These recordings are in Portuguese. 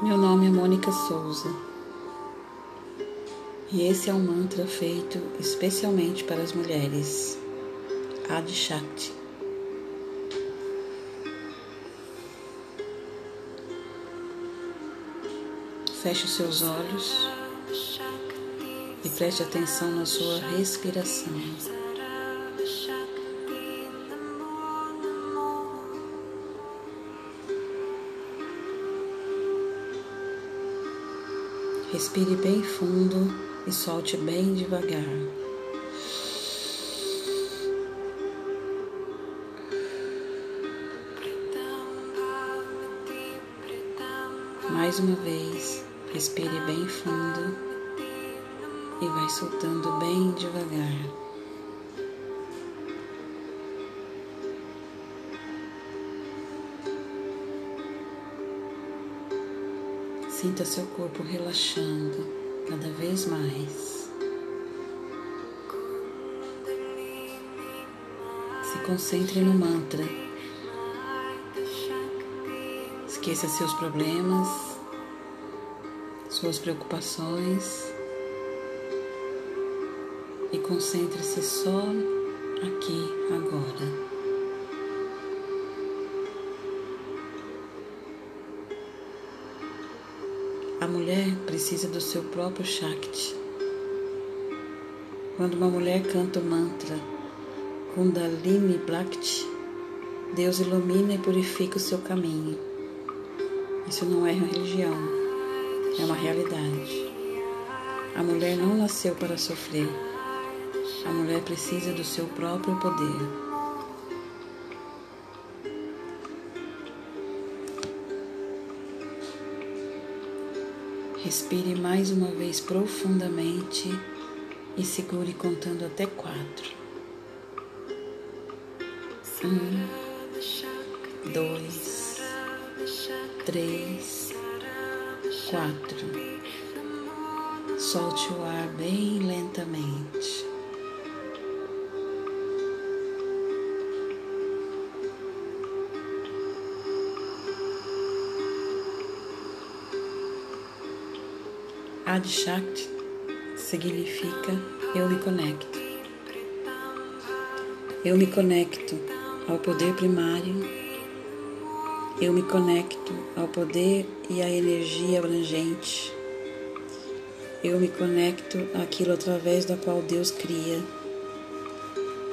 Meu nome é Mônica Souza e esse é um mantra feito especialmente para as mulheres, Adi Shakti. Feche os seus olhos e preste atenção na sua respiração. Respire bem fundo e solte bem devagar. Mais uma vez, respire bem fundo e vai soltando bem devagar. Sinta seu corpo relaxando cada vez mais. Se concentre no mantra. Esqueça seus problemas, suas preocupações e concentre-se só aqui agora. A mulher precisa do seu próprio Shakti. Quando uma mulher canta o mantra Kundalini Bhakti, Deus ilumina e purifica o seu caminho. Isso não é religião, é uma realidade. A mulher não nasceu para sofrer. A mulher precisa do seu próprio poder. Respire mais uma vez profundamente e segure contando até quatro. Um, dois, três, quatro. Solte o ar bem lentamente. Adishakti significa eu me conecto. Eu me conecto ao poder primário. Eu me conecto ao poder e à energia abrangente. Eu me conecto àquilo através da qual Deus cria.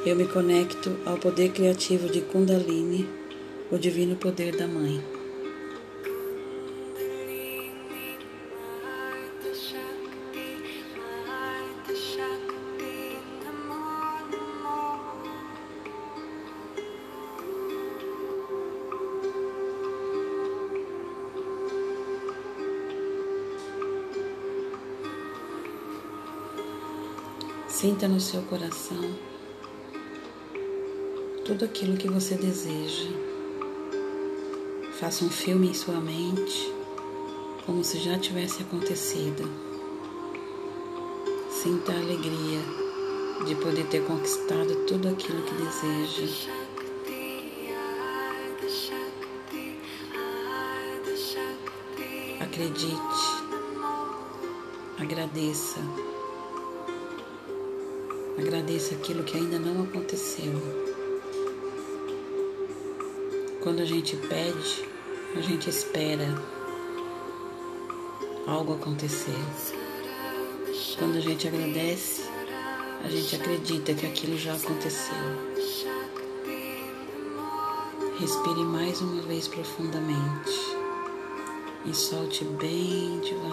Eu me conecto ao poder criativo de Kundalini, o divino poder da Mãe. Sinta no seu coração tudo aquilo que você deseja. Faça um filme em sua mente, como se já tivesse acontecido. Sinta a alegria de poder ter conquistado tudo aquilo que deseja. Acredite, agradeça. Agradeça aquilo que ainda não aconteceu. Quando a gente pede, a gente espera algo acontecer. Quando a gente agradece, a gente acredita que aquilo já aconteceu. Respire mais uma vez profundamente e solte bem devagar.